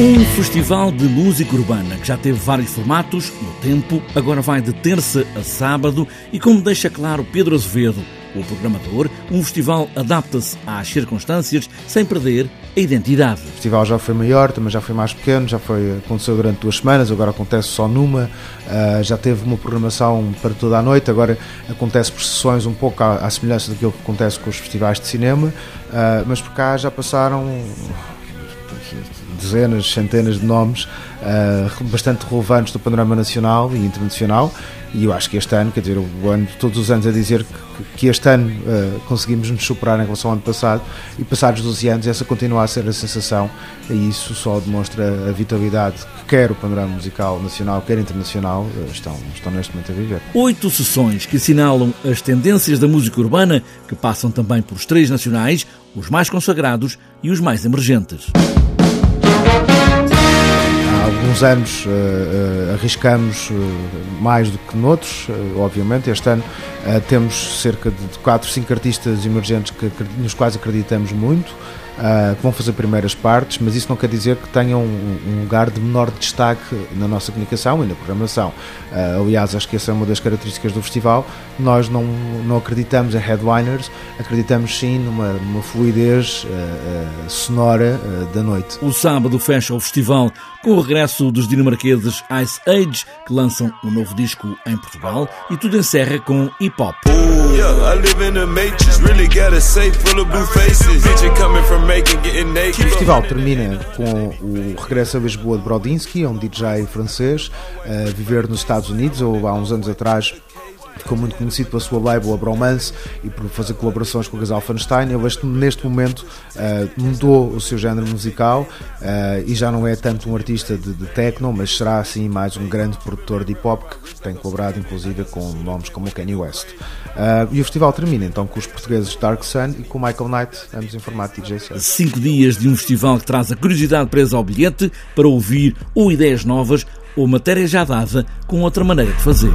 Um festival de música urbana que já teve vários formatos no tempo, agora vai de terça a sábado e, como deixa claro Pedro Azevedo, o programador, um festival adapta-se às circunstâncias sem perder a identidade. O festival já foi maior, também já foi mais pequeno, já foi, aconteceu durante duas semanas, agora acontece só numa, uh, já teve uma programação para toda a noite, agora acontece por sessões um pouco à, à semelhança daquilo que acontece com os festivais de cinema, uh, mas por cá já passaram dezenas, centenas de nomes uh, bastante relevantes do panorama nacional e internacional. E eu acho que este ano, quer dizer, o ano, todos os anos a dizer que, que este ano uh, conseguimos nos superar em relação ao ano passado e passados 12 anos essa continua a ser a sensação e isso só demonstra a vitalidade que quer o panorama musical nacional, quer internacional, uh, estão, estão neste momento a viver. Oito sessões que assinalam as tendências da música urbana que passam também por os três nacionais, os mais consagrados e os mais emergentes alguns anos uh, arriscamos uh, mais do que noutros, obviamente. Este ano temos cerca de 4, 5 artistas emergentes que, nos quais acreditamos muito uh, que vão fazer primeiras partes, mas isso não quer dizer que tenham um, um lugar de menor destaque na nossa comunicação e na programação. Uh, aliás, acho que essa é uma das características do festival. Nós não, não acreditamos em headliners, acreditamos sim numa, numa fluidez uh, sonora da noite. O sábado fecha o festival com o regresso dos dinamarqueses Ice Age, que lançam um novo disco em Portugal, e tudo encerra com hip hop. O festival termina com o regresso a Lisboa de Brodinski, um DJ francês, a viver nos Estados Unidos, ou há uns anos atrás ficou muito conhecido pela sua label, a Bromance, e por fazer colaborações com o casal Funstein. Ele, neste momento, uh, mudou o seu género musical uh, e já não é tanto um artista de, de techno, mas será, assim, mais um grande produtor de hip-hop que tem colaborado, inclusive, com nomes como Kanye West. Uh, e o festival termina, então, com os portugueses Dark Sun e com Michael Knight, ambos em formato DJ set. Cinco dias de um festival que traz a curiosidade presa ao bilhete para ouvir ou ideias novas ou matéria já dada com outra maneira de fazer.